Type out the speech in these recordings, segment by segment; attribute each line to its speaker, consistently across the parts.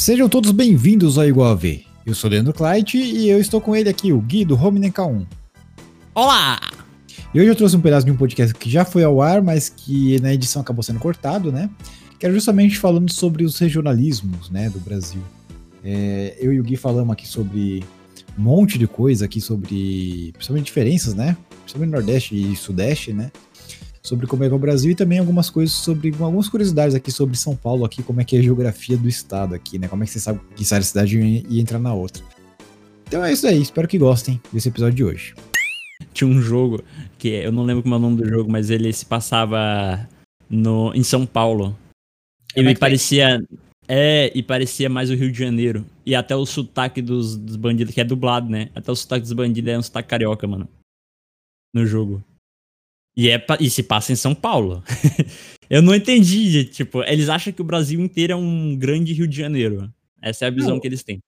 Speaker 1: Sejam todos bem-vindos ao Igual a V. Eu sou Leandro Kleit e eu estou com ele aqui, o Gui do Home K1.
Speaker 2: Olá!
Speaker 1: E hoje eu trouxe um pedaço de um podcast que já foi ao ar, mas que na edição acabou sendo cortado, né? Que era justamente falando sobre os regionalismos, né, do Brasil. É, eu e o Gui falamos aqui sobre um monte de coisa aqui sobre, principalmente diferenças, né? Principalmente Nordeste e Sudeste, né? Sobre como é que é o Brasil e também algumas coisas sobre, algumas curiosidades aqui sobre São Paulo aqui, como é que é a geografia do estado aqui, né? Como é que você sabe que sai da cidade e entra na outra. Então é isso aí, espero que gostem desse episódio de hoje.
Speaker 2: Tinha um jogo que eu não lembro como é o nome do jogo, mas ele se passava no, em São Paulo. E me parecia. É, e parecia mais o Rio de Janeiro. E até o sotaque dos, dos bandidos, que é dublado, né? Até o sotaque dos bandidos é um sotaque carioca, mano. No jogo. E, é, e se passa em São Paulo. eu não entendi, tipo, eles acham que o Brasil inteiro é um grande Rio de Janeiro. Essa é a visão não, que eles têm.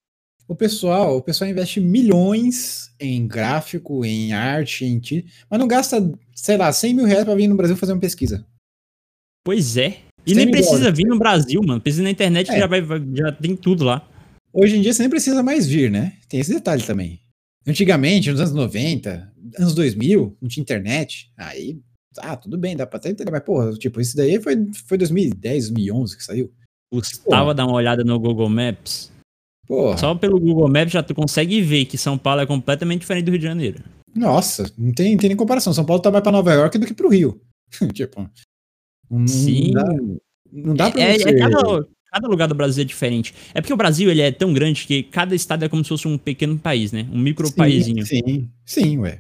Speaker 1: O pessoal, o pessoal investe milhões em gráfico, em arte, em ti, mas não gasta, sei lá, 100 mil reais pra vir no Brasil fazer uma pesquisa.
Speaker 2: Pois é. E nem precisa vir no Brasil, mano. Precisa na internet é. que já, vai, já tem tudo lá.
Speaker 1: Hoje em dia você nem precisa mais vir, né? Tem esse detalhe também. Antigamente, nos anos 90, anos 2000, não tinha internet. Aí, ah, tudo bem, dá pra até entender. Mas, porra, tipo, isso daí foi, foi 2010, 2011 que saiu.
Speaker 2: Gustavo dar uma olhada no Google Maps. Porra. Só pelo Google Maps já tu consegue ver que São Paulo é completamente diferente do Rio de Janeiro.
Speaker 1: Nossa, não tem, não tem nem comparação. São Paulo tá mais pra Nova York do que pro Rio. tipo.
Speaker 2: Não Sim. Dá, não dá pra é, você... é, cada, cada, lugar do Brasil é diferente. É porque o Brasil ele é tão grande que cada estado é como se fosse um pequeno país, né? Um micro sim, paísinho.
Speaker 1: Sim, sim, ué.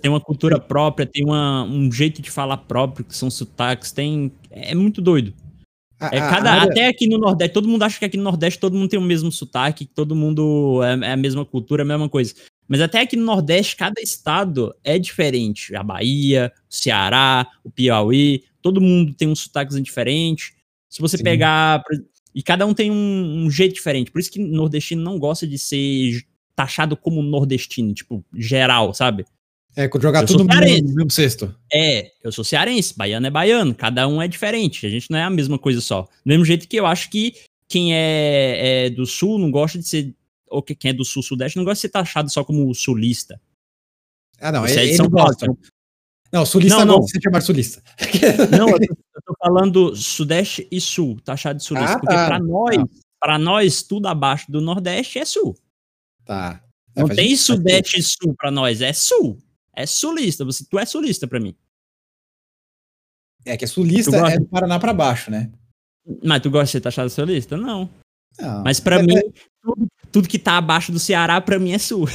Speaker 2: Tem uma cultura própria, tem uma, um jeito de falar próprio, que são sotaques, tem. É muito doido. É cada, área... Até aqui no Nordeste, todo mundo acha que aqui no Nordeste todo mundo tem o mesmo sotaque, que todo mundo é, é a mesma cultura, a mesma coisa. Mas até aqui no Nordeste, cada estado é diferente. A Bahia, o Ceará, o Piauí, todo mundo tem um sotaques diferente. Se você Sim. pegar. E cada um tem um, um, jeito diferente. Por isso que nordestino não gosta de ser taxado como nordestino, tipo, geral, sabe?
Speaker 1: É, jogar eu tudo no mesmo cesto.
Speaker 2: É, eu sou cearense, baiano é baiano, cada um é diferente, a gente não é a mesma coisa só. Do mesmo jeito que eu acho que quem é, é do sul não gosta de ser, ou quem é do sul-sudeste não gosta de ser taxado só como sulista.
Speaker 1: Ah, não, Você é de São Paulo. Então. Não, sulista não, não, não. você chama sulista.
Speaker 2: Não, eu tô, eu tô, falando sudeste e sul, taxado de sulista, ah, porque tá. para nós, tá. para nós tudo abaixo do nordeste é sul.
Speaker 1: Tá.
Speaker 2: É, não tem sudeste e sul para nós, é sul. É sulista, você, tu é sulista para mim.
Speaker 1: É que é sulista é do Paraná para baixo, né?
Speaker 2: Mas tu gosta de ser taxado sulista? Não. não Mas para é, mim, tudo, tudo, que tá abaixo do Ceará, para mim é sul.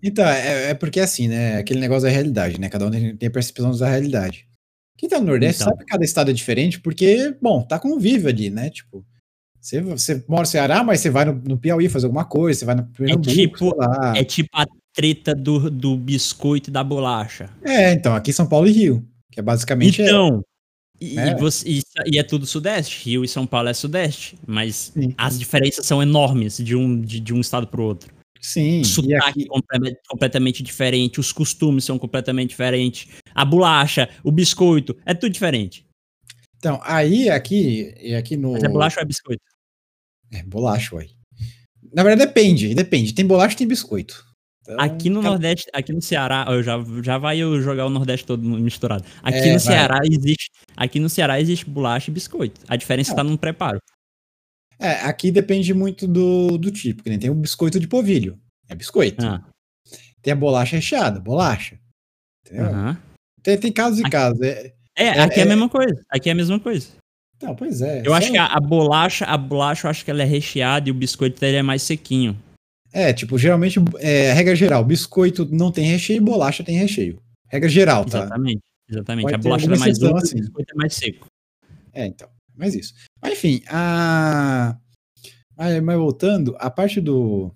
Speaker 1: então, é, é, porque assim, né? Aquele negócio da realidade, né? Cada um tem a percepção da realidade. Quem tá no Nordeste então. sabe que cada estado é diferente, porque, bom, tá convívio ali, né? Tipo, você, você mora no Ceará, mas você vai no, no Piauí fazer alguma coisa, você vai no
Speaker 2: Pernambuco, é tipo, é tipo a treta do, do biscoito e da bolacha.
Speaker 1: É, então, aqui São Paulo e Rio, que é basicamente...
Speaker 2: É então, é, e, é. Você, e, e, é tudo sudeste, Rio e São Paulo é sudeste, mas Sim. as diferenças são enormes de um, de, de um estado para o outro.
Speaker 1: Sim.
Speaker 2: O sotaque aqui... completamente, completamente diferente, os costumes são completamente diferentes, a bolacha, o biscoito, é tudo diferente.
Speaker 1: Então, aí, aqui, e aqui no... Mas
Speaker 2: é bolacha ou é biscoito?
Speaker 1: É, bolacha, uai. Na verdade, depende, depende. Tem bolacha e tem biscoito.
Speaker 2: Então, aqui no Nordeste, aqui no Ceará, eu já, já vai eu jogar o Nordeste todo misturado. Aqui é, no Ceará vai. existe, aqui no Ceará existe bolacha e biscoito. A diferença está no preparo.
Speaker 1: É, aqui depende muito do, do tipo, que nem tem o biscoito de povilho, é biscoito. Ah. Tem a bolacha recheada, bolacha. Entendeu? Uhum. Tem, tem casos e casos.
Speaker 2: É, é, é aqui é, é, a mesma coisa. Aqui é a mesma coisa.
Speaker 1: Não, pois é.
Speaker 2: Eu acho que a, a, bolacha, a bolacha, eu acho que ela é recheada e o biscoito dele é mais sequinho.
Speaker 1: É, tipo, geralmente, é, regra geral, biscoito não tem recheio, bolacha tem recheio. Regra geral,
Speaker 2: tá? Exatamente, exatamente. Pode a bolacha é mais dura, assim. o biscoito é mais seco.
Speaker 1: É, então, mas isso. Mas enfim, a... Mas, mas voltando, a parte do...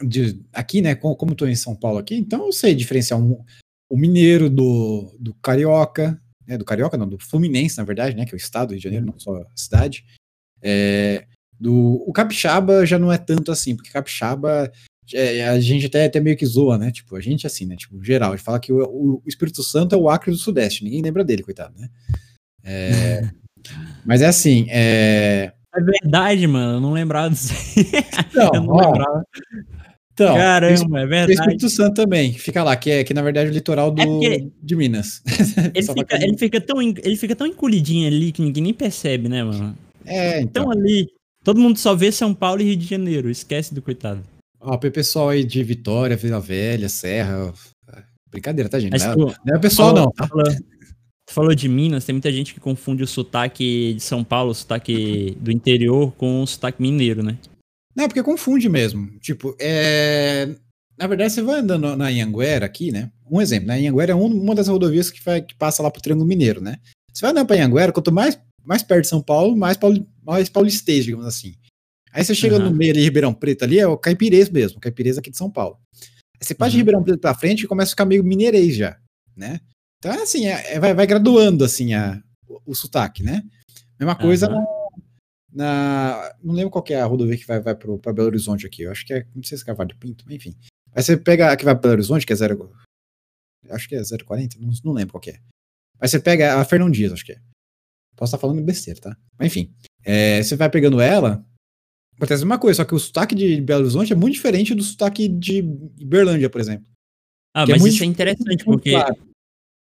Speaker 1: De, aqui, né, como, como tô em São Paulo aqui, então eu sei diferenciar um, o mineiro do, do carioca, né, do carioca não, do fluminense, na verdade, né, que é o estado do Rio de Janeiro, não só a cidade. É, do, o capixaba já não é tanto assim, porque capixaba é, a gente até, até meio que zoa, né? Tipo, a gente assim, né? Tipo, geral, a gente fala que o, o Espírito Santo é o Acre do Sudeste, ninguém lembra dele, coitado, né? É, mas é assim, é,
Speaker 2: É verdade, mano. Eu não lembrava disso. Não, eu não ó, lembrava.
Speaker 1: Então, Caramba, é verdade. O Espírito Santo também, fica lá, que é que na verdade é o litoral do, é de Minas.
Speaker 2: Ele fica, ele, fica tão, ele fica tão encolhidinho ali que ninguém nem percebe, né, mano? É, então. Então ali, todo mundo só vê São Paulo e Rio de Janeiro, esquece do coitado.
Speaker 1: Ó, o pessoal aí de Vitória, Vila Velha, Serra. Brincadeira, tá, gente? Não, é, não é o pessoal, não. Tá?
Speaker 2: Falou, falou de Minas, tem muita gente que confunde o sotaque de São Paulo, o sotaque do interior, com o sotaque mineiro, né?
Speaker 1: Não, porque confunde mesmo. Tipo, é... na verdade, você vai andando na Anhanguera aqui, né? Um exemplo, na né? Anhanguera é um, uma das rodovias que, vai, que passa lá pro Triângulo Mineiro, né? Você vai andando pra Anhanguera, quanto mais, mais perto de São Paulo, mais, pauli, mais paulistês, digamos assim. Aí você chega uhum. no meio ali, Ribeirão Preto ali, é o caipirês mesmo, o caipirês aqui de São Paulo. Aí você passa uhum. de Ribeirão Preto pra frente e começa a ficar meio mineirês já, né? Então, é assim, é, é, vai, vai graduando, assim, a, o, o sotaque, né? Mesma coisa uhum na. Não lembro qual é a rodovia que vai, vai para Belo Horizonte aqui. Eu acho que é. Não sei se é Cavalho Pinto, mas enfim. Aí você pega a que vai para Belo Horizonte, que é zero. Acho que é 040, não, não lembro qual é. Aí você pega a Fernão Dias, acho que é. Posso estar falando besteira, tá? Mas enfim. É, você vai pegando ela. Acontece a mesma coisa, só que o sotaque de Belo Horizonte é muito diferente do sotaque de Berlândia, por exemplo.
Speaker 2: Ah, é mas é isso é interessante, porque claro.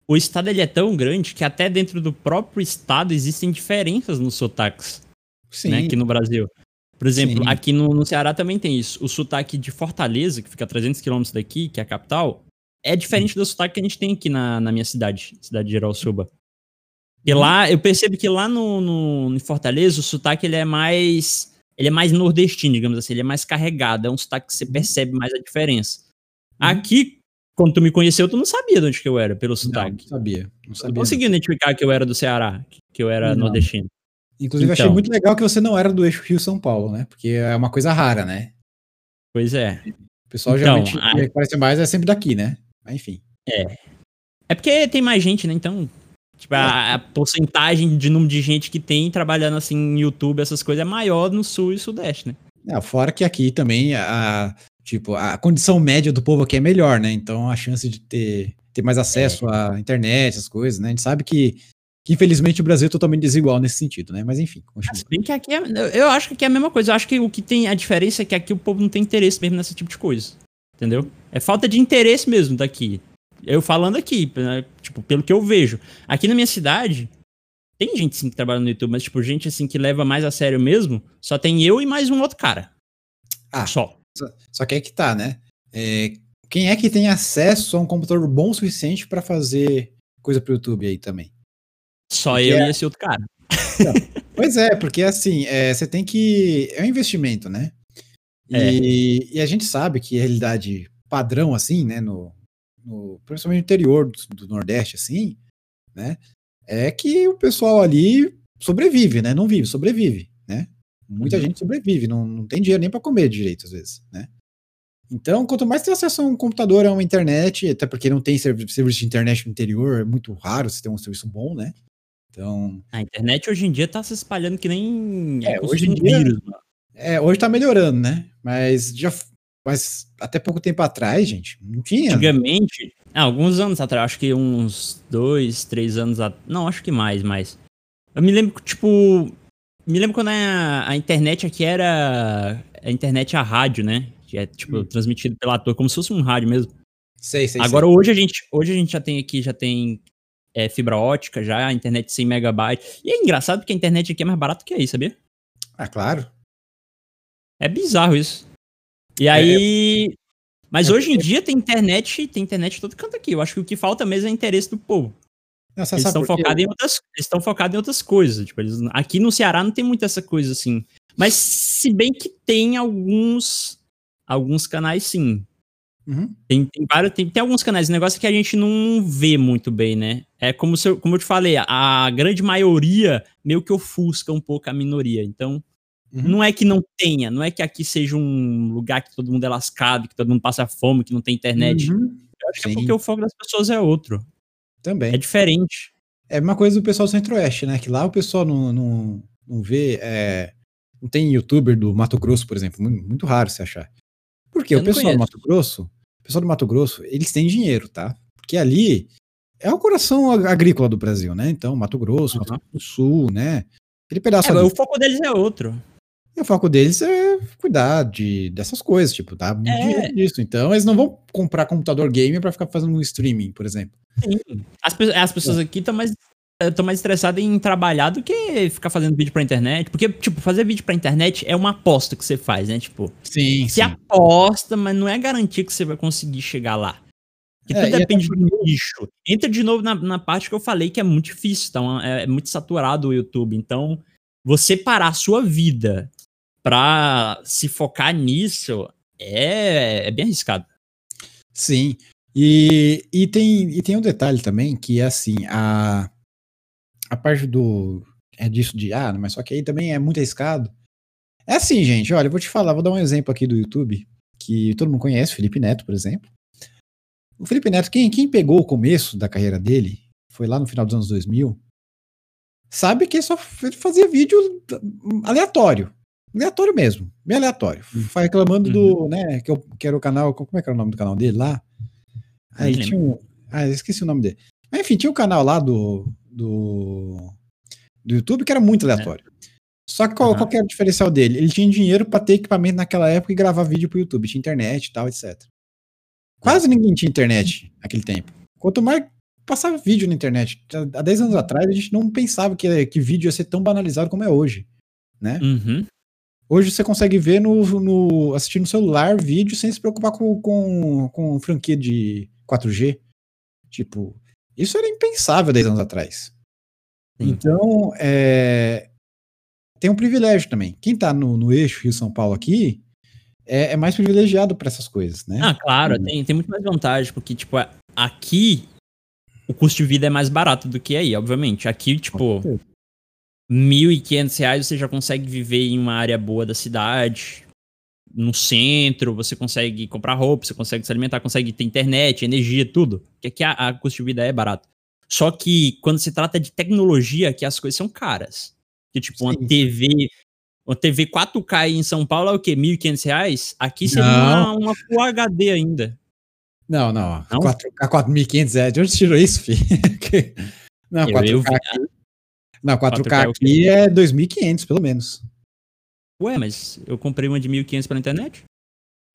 Speaker 2: O estado ele é tão grande que até dentro do próprio estado existem diferenças nos sotaques. Sim. Né, aqui no Brasil. Por exemplo, Sim. aqui no, no, Ceará também tem isso. O sotaque de Fortaleza, que fica a 300 quilômetros daqui, que é a capital, é diferente do sotaque que a gente tem aqui na, na minha cidade, cidade de Geralsuba. E lá, eu percebo que lá no, no, em Fortaleza, o sotaque ele é mais. Ele é mais nordestino, digamos assim, ele é mais carregado. É um sotaque que você percebe mais a diferença. Uhum. Aqui, quando tu me conheceu, tu não sabia de onde que eu era pelo sotaque.
Speaker 1: Não, sabia. Não sabia.
Speaker 2: conseguiu identificar que eu era do Ceará, que eu era não. nordestino.
Speaker 1: Inclusive, então, achei muito legal que você não era do eixo Rio-São Paulo, né? Porque é uma coisa rara, né?
Speaker 2: Pois é.
Speaker 1: O pessoal então, geralmente a... parece mais é sempre daqui, né? Mas enfim.
Speaker 2: É. É porque tem mais gente, né? Então, tipo, a, a, porcentagem de número de gente que tem trabalhando assim em YouTube, essas coisas, é maior no sul e sudeste, né?
Speaker 1: É, fora que aqui também a, tipo, a condição média do povo aqui é melhor, né? Então a chance de ter, ter mais acesso é. à internet, essas coisas, né? A gente sabe que que infelizmente o Brasil é totalmente desigual nesse sentido, né? Mas enfim,
Speaker 2: continua. Bem que aqui é, eu acho que aqui é a mesma coisa. Eu acho que o que tem a diferença é que aqui o povo não tem interesse mesmo nesse tipo de coisa. Entendeu? É falta de interesse mesmo daqui. Eu falando aqui, né? tipo, pelo que eu vejo. Aqui na minha cidade, tem gente sim que trabalha no YouTube, mas tipo, gente assim que leva mais a sério mesmo, só tem eu e mais um outro cara.
Speaker 1: Ah, só. Só, que é que tá, né? É, quem é que tem acesso a um computador bom o suficiente para fazer coisa pro YouTube aí também?
Speaker 2: Só porque eu é... e esse outro cara.
Speaker 1: Não, pois é, porque assim, é, você tem que. É um investimento, né? E, é. e, a gente sabe que a realidade padrão, assim, né, no, no principalmente no interior do, do, Nordeste, assim, né, é que o pessoal ali sobrevive, né? Não vive, sobrevive, né? Muita uhum. gente sobrevive, não, não tem dinheiro nem para comer direito, às vezes, né? Então, quanto mais tem acesso a um computador, a uma internet, até porque não tem serviço de internet no interior, é muito raro você ter um serviço bom, né? Então.
Speaker 2: A internet hoje em dia tá se espalhando que nem.
Speaker 1: É, hoje em dia. Vírus, é, hoje tá melhorando, né? Mas já. Mas até pouco tempo atrás, gente, não tinha.
Speaker 2: Antigamente, ah, alguns anos atrás, acho que uns dois, três anos atrás. Não, acho que mais, mais. Eu me lembro, tipo. Me lembro quando a, a internet aqui era. A internet a rádio, né? Que é, tipo, hum. transmitido pela ator, como se fosse um rádio mesmo. Sei, sei, Agora, sei. hoje a gente hoje a gente já tem aqui, já tem é, fibra ótica já, internet 100 megabytes. E é engraçado porque a internet aqui é mais barato que aí, sabia?
Speaker 1: Ah, claro.
Speaker 2: É bizarro isso. E é, aí. Mas é, hoje em dia tem internet, tem internet todo canto aqui. Eu acho que o que falta mesmo é interesse do povo. Não, eles estão focados em outras, estão focados em outras coisas. Tipo, eles, aqui no Ceará não tem muito essa coisa assim. Mas se bem que tem alguns alguns canais sim. Uhum. Tem, tem, vários, tem, tem, alguns canais, o negócio é que a gente não vê muito bem, né? É como, se eu, como eu te falei, a grande maioria meio que ofusca um pouco a minoria. Então, uhum. não é que não tenha, não é que aqui seja um lugar que todo mundo é lascado, que todo mundo passa fome, que não tem internet. Uhum. Eu acho Sim. que é porque o foco das pessoas é outro.
Speaker 1: Também.
Speaker 2: É diferente.
Speaker 1: É uma coisa do pessoal do Centro-Oeste, né? Que lá o pessoal não, não, não vê. É... Não tem youtuber do Mato Grosso, por exemplo. Muito, muito raro você achar. Porque eu o pessoal conheço. do Mato Grosso pessoal do Mato Grosso, eles têm dinheiro, tá? Porque ali é o coração agrícola do Brasil, né? Então, Mato Grosso, uhum. Mato Grosso do Sul, né?
Speaker 2: Aquele pedaço é, O foco deles é outro.
Speaker 1: E o foco deles é cuidar de, dessas coisas, tipo, tá muito é. dinheiro disso. Então, eles não vão comprar computador gamer para ficar fazendo um streaming, por exemplo.
Speaker 2: Sim. As, as pessoas é. aqui estão mais estão mais estressadas em trabalhar do que ficar fazendo vídeo pra internet. Porque, tipo, fazer vídeo pra internet é uma aposta que você faz, né? Tipo,
Speaker 1: sim,
Speaker 2: você sim. aposta, mas não é garantia que você vai conseguir chegar lá. Porque é, tudo depende do nicho. Entra de novo na, na, parte que eu falei que é muito difícil, então é, é muito saturado o YouTube. Então, você parar a sua vida pra se focar nisso é, é bem arriscado.
Speaker 1: Sim. E, e, tem, e tem um detalhe também que é assim, a, a parte do. É disso de, ah, mas só que aí também é muito arriscado. É assim, gente, olha, eu vou te falar, vou dar um exemplo aqui do YouTube, que todo mundo conhece, Felipe Neto, por exemplo. O Felipe Neto, quem, quem pegou o começo da carreira dele, foi lá no final dos anos 2000, sabe que ele só fazia vídeo aleatório. Aleatório mesmo, bem aleatório. Hum. Foi reclamando uhum. do, né, que, eu, que era o canal, como é que era o nome do canal dele lá? Aí tinha um, ah, esqueci o nome dele. Mas enfim, tinha um canal lá do, do, do YouTube que era muito aleatório. É. Só que qual, uhum. qual era o diferencial dele? Ele tinha dinheiro para ter equipamento naquela época e gravar vídeo pro YouTube, tinha internet e tal, etc. Quase ninguém tinha internet naquele tempo. Quanto mais passava vídeo na internet. Há 10 anos atrás a gente não pensava que, que vídeo ia ser tão banalizado como é hoje, né?
Speaker 2: Uhum.
Speaker 1: Hoje você consegue ver no, no assistir no celular vídeo sem se preocupar com, com, com franquia de 4G. Tipo, isso era impensável 10 anos atrás. Então, é, tem um privilégio também. Quem está no, no eixo Rio-São Paulo aqui é, é mais privilegiado para essas coisas, né?
Speaker 2: Ah, claro, uhum. tem, tem muito mais vantagem, porque, tipo, aqui o custo de vida é mais barato do que aí, obviamente. Aqui, tipo, R$ 1.500 você já consegue viver em uma área boa da cidade, no centro, você consegue comprar roupa, você consegue se alimentar, consegue ter internet, energia, tudo. Que aqui a, a custo de vida é barato. Só que quando se trata de tecnologia, que as coisas são caras. Que tipo, uma TV, uma TV 4K em São Paulo é o quê? 1.500 reais? Aqui seria uma, uma Full HD ainda.
Speaker 1: Não, não. não? 4K 4.500 reais. De onde tirou isso, filho? não, 4K eu, eu não, 4K, 4K aqui é 2.500, pelo menos.
Speaker 2: Ué, mas eu comprei uma de 1.500 pela internet?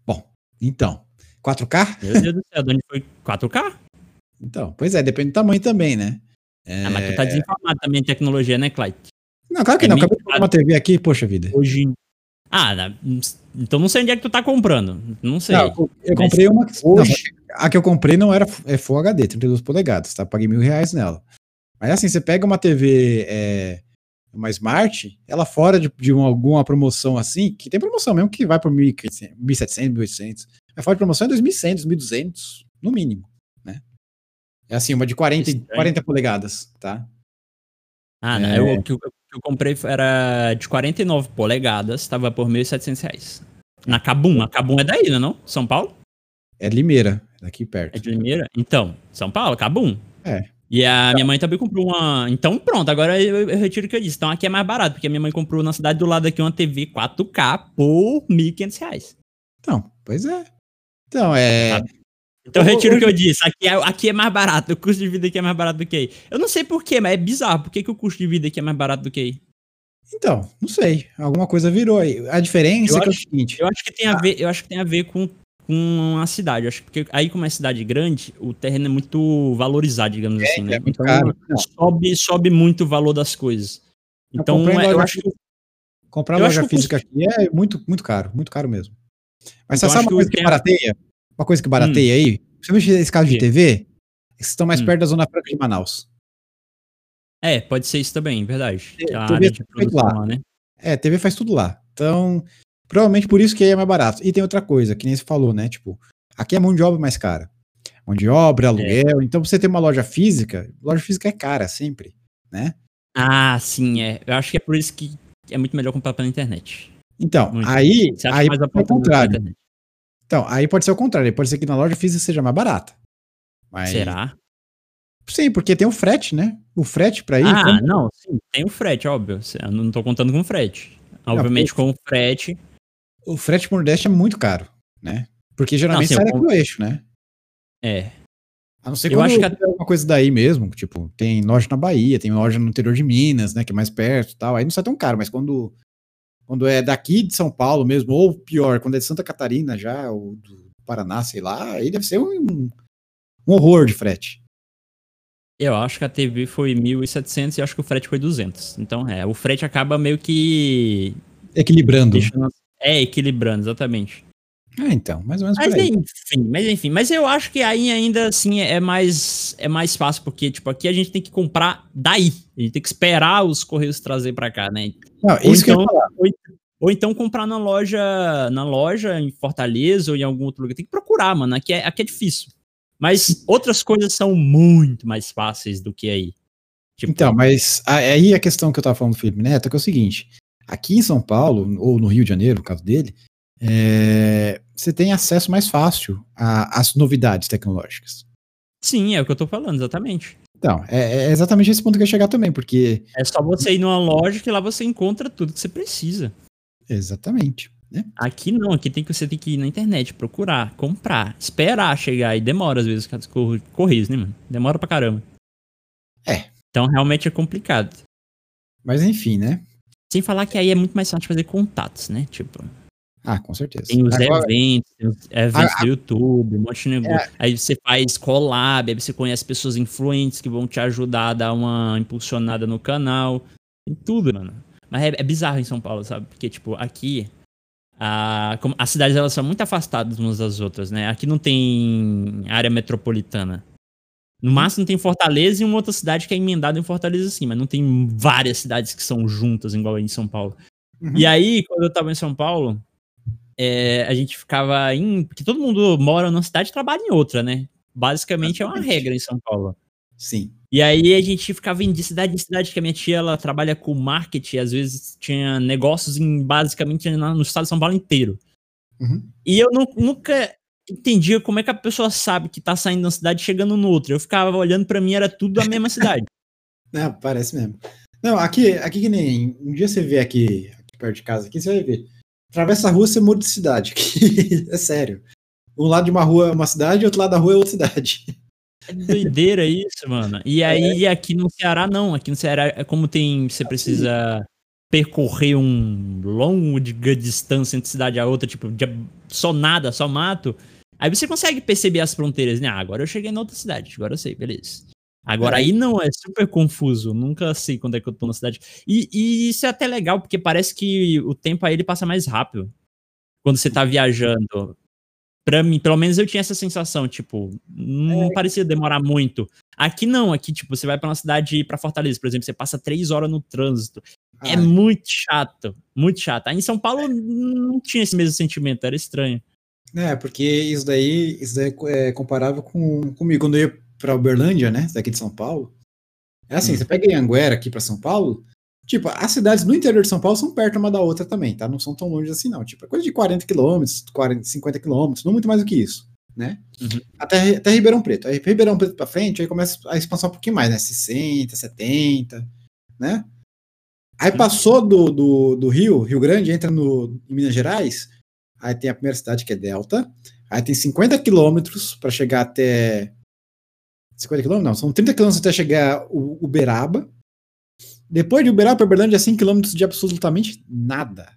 Speaker 1: Bom, então. 4K?
Speaker 2: Meu Deus do céu, de onde foi 4K?
Speaker 1: Então, pois é, depende do tamanho também, né?
Speaker 2: É... Ah, mas tu tá desinformado também em tecnologia, né, Clyde?
Speaker 1: Não, claro que é não. Acabei de comprar uma TV aqui, poxa vida.
Speaker 2: Hoje. Ah, então não sei onde é que tu tá comprando. Não sei. Não,
Speaker 1: eu comprei uma. Hoje... Não, a que eu comprei não era é Full HD, 32 polegadas, tá? Paguei mil reais nela. Mas assim, você pega uma TV é, uma Smart, ela fora de, de uma, alguma promoção assim, que tem promoção mesmo que vai por 1.700, 1.800, mas fora de promoção é 2.100, 2.200, no mínimo, né? É assim, uma de 40, 40 polegadas, tá?
Speaker 2: Ah, não, é... eu, o que eu, eu, comprei era de 49 polegadas, tava por 1.700 reais. Na Cabum, a Cabum é daí, não é não? São Paulo?
Speaker 1: É Limeira, daqui perto.
Speaker 2: É de Limeira? Então, São Paulo, Cabum?
Speaker 1: É.
Speaker 2: E a minha mãe também comprou uma. Então, pronto, agora eu, eu, retiro o que eu disse. Então aqui é mais barato, porque a minha mãe comprou na cidade do lado aqui uma TV 4K por R$ 1.500.
Speaker 1: Então, pois é. Então, é.
Speaker 2: Tá. Então eu retiro o que eu disse. Aqui é, aqui é mais barato. O custo de vida aqui é mais barato do que aí. Eu não sei porquê, mas é bizarro. Por que, que o custo de vida aqui é mais barato do que aí?
Speaker 1: Então, não sei. Alguma coisa virou aí. A diferença eu é, acho, é o seguinte.
Speaker 2: Eu acho que tem a ah. ver, eu acho que tem a ver com com a cidade. Acho que aí, como é cidade grande, o terreno é muito valorizado, digamos é, assim, né? É então caro. sobe, sobe muito o valor das coisas. Então,
Speaker 1: eu, é, eu acho que. Comprar eu loja física aqui é muito, muito caro, muito caro mesmo. Mas então, você sabe uma coisa que, que é... barateia? Uma coisa que barateia hum. aí? Principalmente nesse caso de TV, vocês estão mais hum. perto da Zona Franca de Manaus.
Speaker 2: É, pode ser isso também, verdade.
Speaker 1: É, TV faz lá. lá, né? É, TV faz tudo lá. Então, Provavelmente por isso que aí é mais barato. E tem outra coisa, que nem você falou, né? Tipo, aqui é mão de obra mais cara. Mão de obra, aluguel. É. Então, você tem uma loja física, loja física é cara sempre, né?
Speaker 2: Ah, sim, é. Eu acho que é por isso que é muito melhor comprar pela internet.
Speaker 1: Então, muito aí, aí pode ser o contrário. Então, aí pode ser o contrário. Pode ser que na loja física seja mais barata.
Speaker 2: Mas... Será?
Speaker 1: Sim, porque tem o frete, né? O frete para ir.
Speaker 2: Ah, como... não, sim, tem o frete, óbvio. Eu não tô contando com frete. Obviamente, não, com o frete
Speaker 1: o frete pro Nordeste é muito caro, né? Porque geralmente não, assim, sai daqui do eixo, né?
Speaker 2: É.
Speaker 1: A não ser eu acho que
Speaker 2: alguma
Speaker 1: alguma coisa daí mesmo, tipo, tem loja na Bahia, tem loja no interior de Minas, né, que é mais perto e tal, aí não sai tão caro, mas quando, quando é daqui de São Paulo mesmo, ou pior, quando é de Santa Catarina já, ou do Paraná, sei lá, aí deve ser um, um horror de frete.
Speaker 2: Eu acho que a TV foi 1.700 e acho que o frete foi 200. Então, é, o frete acaba meio que...
Speaker 1: Equilibrando. Deixando...
Speaker 2: É, equilibrando, exatamente.
Speaker 1: É, então, mais ou menos
Speaker 2: mas enfim, mas enfim, mas eu acho que aí ainda assim é mais é mais fácil porque tipo aqui a gente tem que comprar daí, a gente tem que esperar os correios trazer para cá, né?
Speaker 1: Não, ou, então,
Speaker 2: ou, ou, então comprar na loja, na loja em Fortaleza ou em algum outro lugar. Tem que procurar, mano, aqui é, aqui é difícil. Mas outras coisas são muito mais fáceis do que aí.
Speaker 1: Tipo, então, mas aí a questão que eu tava falando do Felipe Neto é que é o seguinte: aqui em São Paulo, ou no Rio de Janeiro, no caso dele, é, você tem acesso mais fácil às novidades tecnológicas.
Speaker 2: Sim, é o que eu tô falando, exatamente.
Speaker 1: Então, é, é exatamente esse ponto que eu ia chegar também, porque.
Speaker 2: É só você ir numa loja que lá você encontra tudo que você precisa.
Speaker 1: Exatamente. Né?
Speaker 2: Aqui não, aqui tem que, você tem que ir na internet, procurar, comprar, esperar chegar, e demora às vezes correios, né, mano? Demora pra caramba.
Speaker 1: É.
Speaker 2: Então realmente é complicado.
Speaker 1: Mas enfim, né?
Speaker 2: Sem falar que aí é muito mais fácil fazer contatos, né? Tipo.
Speaker 1: Ah, com certeza.
Speaker 2: Tem os Agora, eventos, tem os eventos a, do YouTube, um monte de negócio. É, aí você faz collab, aí você conhece pessoas influentes que vão te ajudar a dar uma impulsionada no canal. Tem tudo, mano. Mas é, é bizarro em São Paulo, sabe? Porque, tipo, aqui a, as cidades elas são muito afastadas umas das outras, né? Aqui não tem área metropolitana. No máximo tem Fortaleza e uma outra cidade que é emendada em Fortaleza, sim, mas não tem várias cidades que são juntas, igual em São Paulo. Uhum. E aí, quando eu tava em São Paulo, é, a gente ficava em. Porque todo mundo mora numa cidade e trabalha em outra, né? Basicamente é uma regra em São Paulo.
Speaker 1: Sim.
Speaker 2: E aí a gente ficava indo de cidade em cidade, que a minha tia ela trabalha com marketing, às vezes tinha negócios em basicamente no estado de São Paulo inteiro. Uhum. E eu não, nunca entendia como é que a pessoa sabe que tá saindo de uma cidade e chegando no outra. Eu ficava olhando para mim, era tudo a mesma cidade.
Speaker 1: Não, parece mesmo. Não, aqui, aqui que nem. Um dia você vê aqui, aqui perto de casa, aqui você vai ver. Atravessa a rua, você muda de cidade. é sério. Um lado de uma rua é uma cidade, outro lado da rua é outra cidade.
Speaker 2: É doideira isso, mano. E é. aí, é. aqui no Ceará, não. Aqui no Ceará, é como tem. Você precisa percorrer um longo de distância entre cidade a outra, tipo, de, só nada, só mato. Aí você consegue perceber as fronteiras, né? Ah, agora eu cheguei na outra cidade, agora eu sei, beleza. Agora aí não, é super confuso, nunca sei quando é que eu tô na cidade. E, e, isso é até legal, porque parece que o tempo aí ele passa mais rápido. Quando você tá viajando para mim, pelo menos eu tinha essa sensação, tipo, não é. parecia demorar muito. Aqui não, aqui, tipo, você vai para uma cidade para Fortaleza, por exemplo, você passa três horas no trânsito. Ah. É muito chato, muito chato. Aí em São Paulo não tinha esse mesmo sentimento, era estranho.
Speaker 1: É, porque isso daí, isso daí é comparável com comigo quando eu ia para Uberlândia, né, daqui de São Paulo. É assim, hum. você pega Anguera aqui para São Paulo, Tipo, as cidades no interior de São Paulo são perto uma da outra também, tá? Não são tão longe assim, não. Tipo, é coisa de 40 quilômetros, 40, 50 quilômetros, não muito mais do que isso, né? Uhum. Até, até Ribeirão Preto. Aí Ribeirão Preto pra frente, aí começa a expansão um pouquinho mais, né? 60, 70, né? Aí uhum. passou do, do, do Rio, Rio Grande, entra no, em Minas Gerais, aí tem a primeira cidade que é Delta, aí tem 50 quilômetros para chegar até 50 quilômetros? Não, são 30 quilômetros até chegar o Uberaba, depois de Uberaba para Uberlândia é 100 km de absolutamente nada.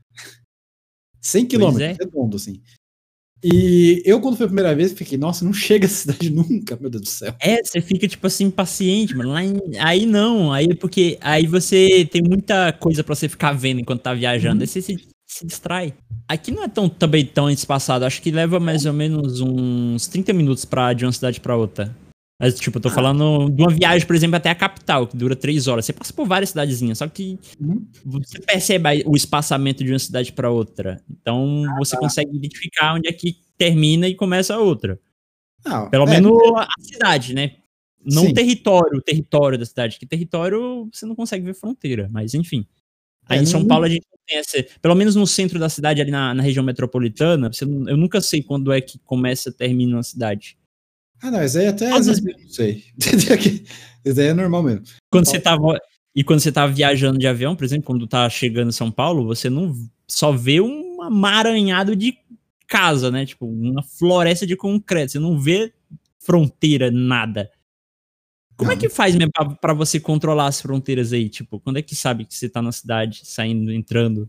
Speaker 1: 100 km, é. redondo, assim. E eu, quando foi a primeira vez, fiquei, nossa, não chega a cidade nunca, meu Deus do céu.
Speaker 2: É, você fica, tipo assim, paciente, mano. Aí não, aí porque aí você tem muita coisa para você ficar vendo enquanto tá viajando. Uhum. Aí você se, se, distrai. Aqui não é tão, também tão espaçado, acho que leva mais ou menos uns 30 minutos pra, de uma cidade para outra. Mas, tipo, eu tô ah. falando de uma viagem, por exemplo, até a capital, que dura três horas. Você passa por várias cidadezinhas, só que uhum. você percebe o espaçamento de uma cidade para outra. Então, ah, você tá. consegue identificar onde é que termina e começa a outra. Não, Pelo é, menos é... a cidade, né? Não o território, o território da cidade. Que território você não consegue ver fronteira, mas enfim. Aí é, em São. Paulo a gente tem essa. Pelo menos no centro da cidade, ali na, na região metropolitana, você, eu nunca sei quando é que começa e termina uma cidade.
Speaker 1: Ah, não, isso aí até às vezes não sei. isso aí é normal mesmo.
Speaker 2: Quando você tava. E quando você tava viajando de avião, por exemplo, quando tá chegando em São Paulo, você não só vê um amaranhado de casa, né? Tipo, uma floresta de concreto. Você não vê fronteira, nada. Como é Não. é que faz mesmo para você controlar as fronteiras aí? Tipo, quando é que sabe que você tá na cidade, saindo, entrando?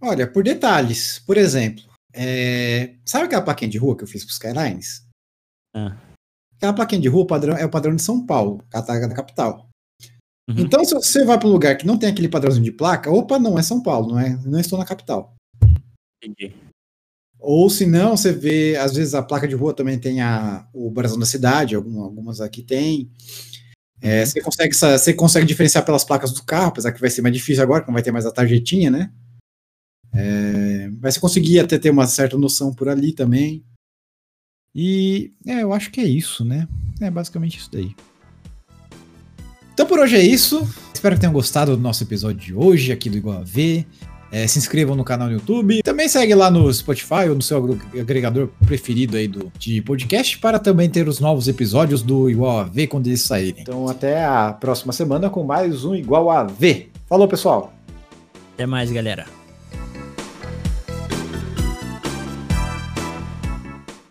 Speaker 1: Olha, por detalhes. Por exemplo, é... sabe aquela plaquinha de rua que eu fiz pros Skylines? Ah. Aquela plaquinha de rua padrão, é o padrão de São Paulo, da capital. Uhum. Então, se você vai para um lugar que não tem aquele padrãozinho de placa, opa, não é São Paulo, não é, não estou na capital. Entendi. Ou se não, você vê, às vezes a placa de rua também tem a, o brasão da cidade, algumas aqui tem. É, uhum. você, consegue, você consegue diferenciar pelas placas do carro, apesar que vai ser mais difícil agora, que não vai ter mais a tarjetinha, né? É, mas você conseguia até ter uma certa noção por ali também. E é, eu acho que é isso, né? É basicamente isso daí. Então por hoje é isso. Espero que tenham gostado do nosso episódio de hoje aqui do Igual a V. É, se inscrevam no canal no YouTube. Também segue lá no Spotify ou no seu agregador preferido aí do, de podcast para também ter os novos episódios do Igual a V quando eles saírem. Então até a próxima semana com mais um Igual a V. Falou, pessoal.
Speaker 2: Até mais, galera.